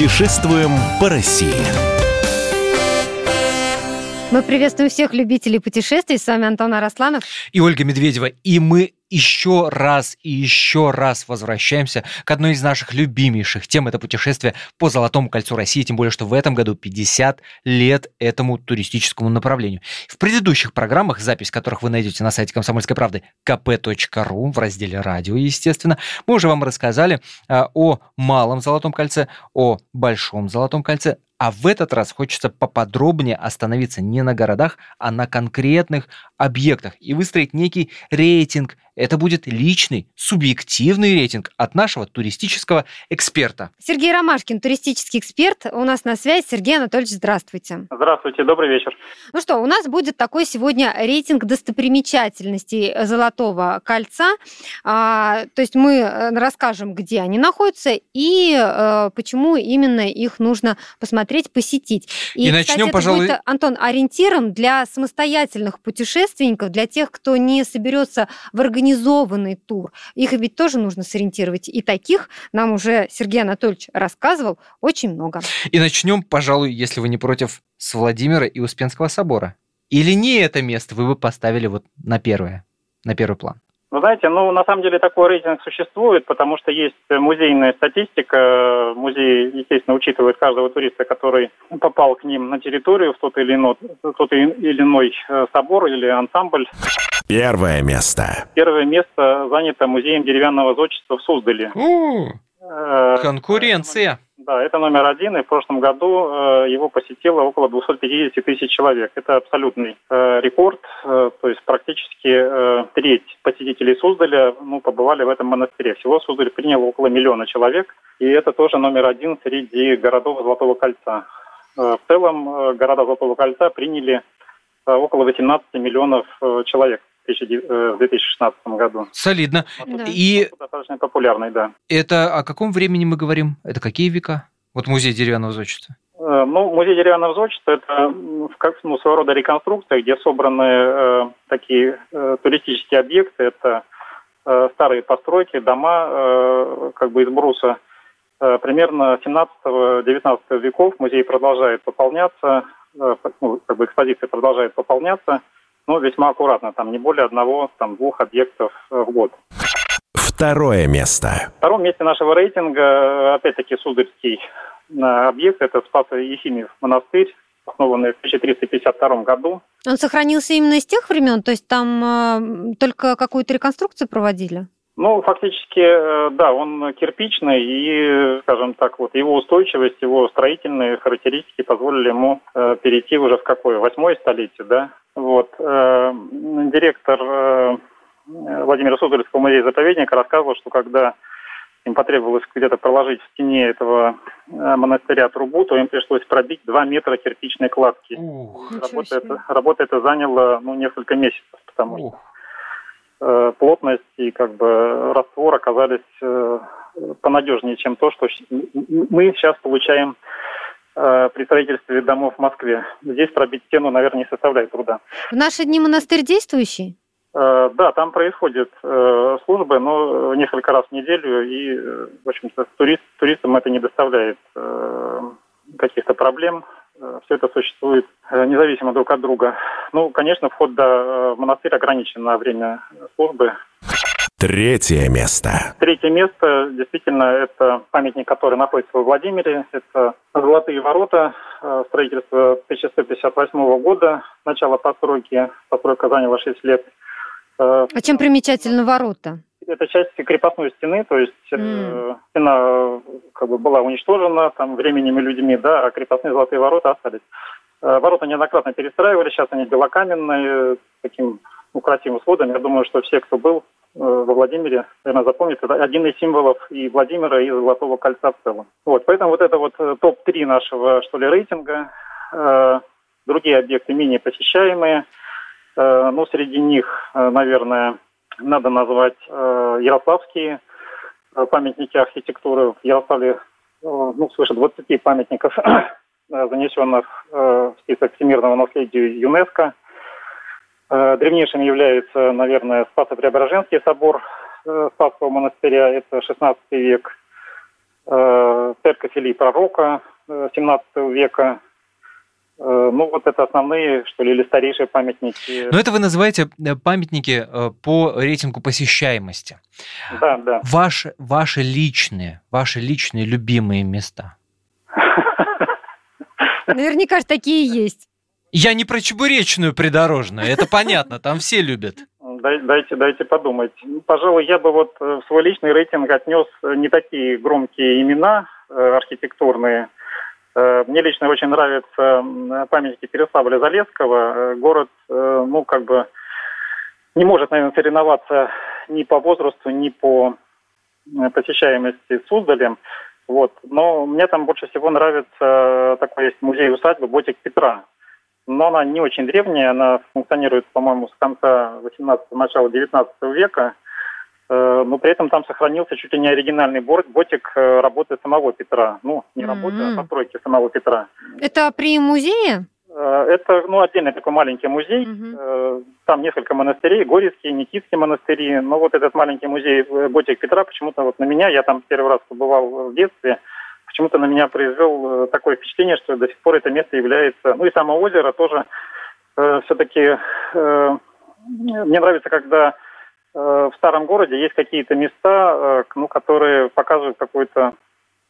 Путешествуем по России. Мы приветствуем всех любителей путешествий. С вами Антон Арасланов. И Ольга Медведева. И мы еще раз и еще раз возвращаемся к одной из наших любимейших тем. Это путешествие по Золотому кольцу России. Тем более, что в этом году 50 лет этому туристическому направлению. В предыдущих программах, запись которых вы найдете на сайте комсомольской правды kp.ru в разделе радио, естественно, мы уже вам рассказали а, о Малом Золотом кольце, о Большом Золотом кольце, а в этот раз хочется поподробнее остановиться не на городах, а на конкретных объектах и выстроить некий рейтинг это будет личный, субъективный рейтинг от нашего туристического эксперта. Сергей Ромашкин, туристический эксперт, у нас на связи. Сергей Анатольевич, здравствуйте. Здравствуйте, добрый вечер. Ну что, у нас будет такой сегодня рейтинг достопримечательностей Золотого кольца. А, то есть мы э, расскажем, где они находятся и а, почему именно их нужно посмотреть, посетить. И, и начнем, кстати, пожалуй... будет, Антон, ориентиром для самостоятельных путешественников, для тех, кто не соберется в организации организованный тур. Их ведь тоже нужно сориентировать. И таких нам уже Сергей Анатольевич рассказывал очень много. И начнем, пожалуй, если вы не против, с Владимира и Успенского собора. Или не это место вы бы поставили вот на первое, на первый план? Вы знаете, ну, на самом деле такой рейтинг существует, потому что есть музейная статистика. Музей, естественно, учитывает каждого туриста, который попал к ним на территорию в тот или иной, тот или иной э, собор или ансамбль. Первое место. Первое место занято музеем деревянного зодчества в Суздале. Э, конкуренция. Да, это номер один, и в прошлом году э, его посетило около 250 тысяч человек. Это абсолютный э, рекорд, то есть практически треть посетителей Суздаля ну, побывали в этом монастыре. Всего Суздаль принял около миллиона человек, и это тоже номер один среди городов Золотого кольца. В целом города Золотого кольца приняли около 18 миллионов человек. 2016 э, году. Солидно. Да. И достаточно популярный, да. Это о каком времени мы говорим? Это какие века? Вот музей деревянного зодчества. Э, ну, музей деревянного зодчества – это как, ну, своего рода реконструкция, где собраны э, такие э, туристические объекты. Это э, старые постройки, дома э, как бы из бруса. Э, примерно 17-19 веков музей продолжает пополняться, э, ну, как бы экспозиция продолжает пополняться – но весьма аккуратно, там не более одного, там двух объектов э, в год. Второе место. В втором месте нашего рейтинга, э, опять-таки, Суздальский э, объект, это Спасо-Ефимьев монастырь, основанный в 1352 году. Он сохранился именно из тех времен? То есть там э, только какую-то реконструкцию проводили? Ну, фактически, да, он кирпичный, и, скажем так, вот его устойчивость, его строительные характеристики позволили ему э, перейти уже в какое? Восьмое столетие, да? Вот. Э, директор э, Владимира Суздальского музея-заповедника рассказывал, что когда им потребовалось где-то проложить в стене этого э, монастыря трубу, то им пришлось пробить 2 метра кирпичной кладки. Ух, работа, это, работа это заняла ну, несколько месяцев, потому Ух. что э, плотность и как бы раствор оказались э, понадежнее, чем то, что мы сейчас получаем Э, при строительстве домов в Москве. Здесь пробить стену, наверное, не составляет труда. В наши дни монастырь действующий? Э, да, там происходят службы, но несколько раз в неделю, и, в общем-то, турист, туристам это не доставляет каких-то проблем. Все это существует независимо друг от друга. Ну, конечно, вход до монастыря ограничен на время службы. Третье место. Третье место, действительно, это памятник, который находится во Владимире. Это Золотые ворота, э, строительство 1158 года, начало постройки. Постройка заняла 6 лет. Э, а чем примечательны ворота? Это часть крепостной стены, то есть mm. стена как бы была уничтожена там временем и людьми, да, а крепостные золотые ворота остались. Ворота неоднократно перестраивали, сейчас они белокаменные, таким ну, красивым сводом. Я думаю, что все, кто был Э, во Владимире, наверное, запомнить, это один из символов и Владимира, и Золотого кольца в целом. Вот, поэтому вот это вот э, топ-3 нашего, что ли, рейтинга. Э, другие объекты менее посещаемые. Э, ну, среди них, э, наверное, надо назвать э, ярославские э, памятники архитектуры. В Ярославле, э, ну, свыше 20 памятников, занесенных в список всемирного наследия ЮНЕСКо. Древнейшим является, наверное, Спасо-Преображенский собор Спасского монастыря, это 16 век. Церковь или пророка 17 века. Ну, вот это основные, что ли, или старейшие памятники. Но это вы называете памятники по рейтингу посещаемости. Да, да. Ваши, ваши личные, ваши личные любимые места. Наверняка же такие есть. Я не про чебуречную придорожную, это понятно, там все любят. Дайте, дайте подумать. Пожалуй, я бы вот в свой личный рейтинг отнес не такие громкие имена э, архитектурные. Э, мне лично очень нравятся памятники Переславля-Залесского. Э, город, ну, как бы не может, наверное, соревноваться ни по возрасту, ни по посещаемости Суздалем. Вот. Но мне там больше всего нравится такой есть музей-усадьба Ботик Петра. Но она не очень древняя, она функционирует, по-моему, с конца 18 начала 19 века. Э, но при этом там сохранился чуть ли не оригинальный ботик э, работы самого Петра. Ну, не работы, mm-hmm. а постройки самого Петра. Это при музее? Э, это ну, отдельный такой маленький музей. Угу. Там несколько монастырей, Горьевские, Никитские монастыри. Но вот этот маленький музей Ботик Петра почему-то вот на меня, я там первый раз побывал в детстве, почему-то на меня произвел такое впечатление, что до сих пор это место является... Ну и само озеро тоже э, все-таки... Э, мне нравится, когда в старом городе есть какие-то места, э, ну, которые показывают какой-то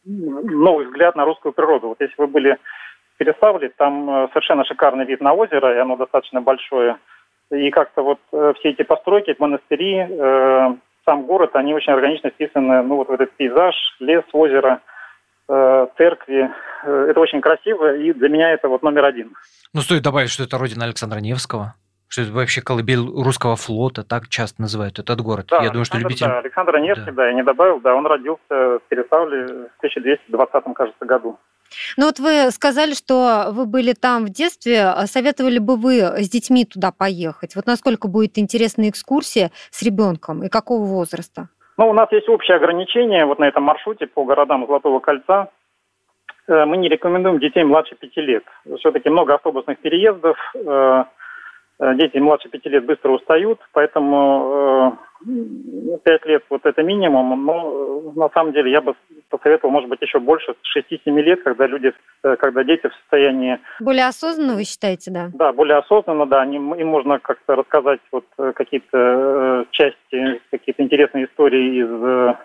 новый взгляд на русскую природу. Вот если вы были Переславле, там э, совершенно шикарный вид на озеро, и оно достаточно большое. И как-то вот э, все эти постройки, монастыри, э, сам город, они очень органично вписаны ну, вот в этот пейзаж, лес, озеро, церкви. Это очень красиво, и для меня это вот номер один. Ну, стоит добавить, что это родина Александра Невского что это вообще колыбель русского флота, так часто называют этот город. Да, я думаю, что любителям... Да, Александр Невский, да. да, я не добавил, да, он родился в Переславле в 1220, кажется, году. Ну вот вы сказали, что вы были там в детстве. А советовали бы вы с детьми туда поехать? Вот насколько будет интересная экскурсия с ребенком и какого возраста? Ну, у нас есть общее ограничение вот на этом маршруте по городам Золотого кольца. Э, мы не рекомендуем детей младше пяти лет. Все-таки много автобусных переездов, Э, дети младше пяти лет быстро устают, поэтому э, пять лет вот это минимум, но э, на самом деле я бы посоветовал, может быть, еще больше, 6-7 лет, когда люди, когда дети в состоянии... Более осознанно, вы считаете, да? Да, более осознанно, да, им, им можно как-то рассказать вот какие-то части, какие-то интересные истории из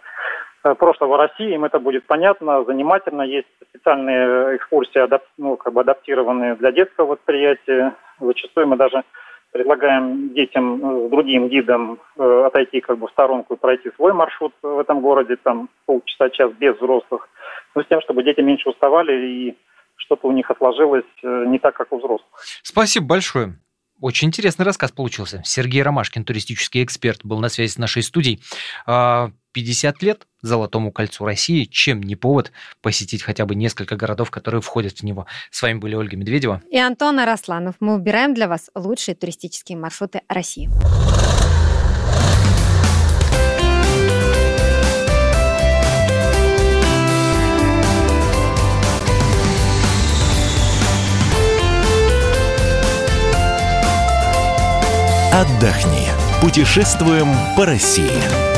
прошлого России, им это будет понятно, занимательно. Есть специальные экскурсии, адап, ну, как бы адаптированные для детского восприятия. Зачастую мы даже предлагаем детям э, с другим гидом э, отойти как бы в сторонку и пройти свой маршрут в этом городе, там полчаса-час без взрослых, но с тем, чтобы дети меньше уставали и что-то у них отложилось э, не так, как у взрослых. Спасибо большое. Очень интересный рассказ получился. Сергей Ромашкин, туристический эксперт, был на связи с нашей студией. 50 а, лет Золотому кольцу России, чем не повод посетить хотя бы несколько городов, которые входят в него. С вами были Ольга Медведева и Антон Арасланов. Мы убираем для вас лучшие туристические маршруты России. Отдохни. Путешествуем по России.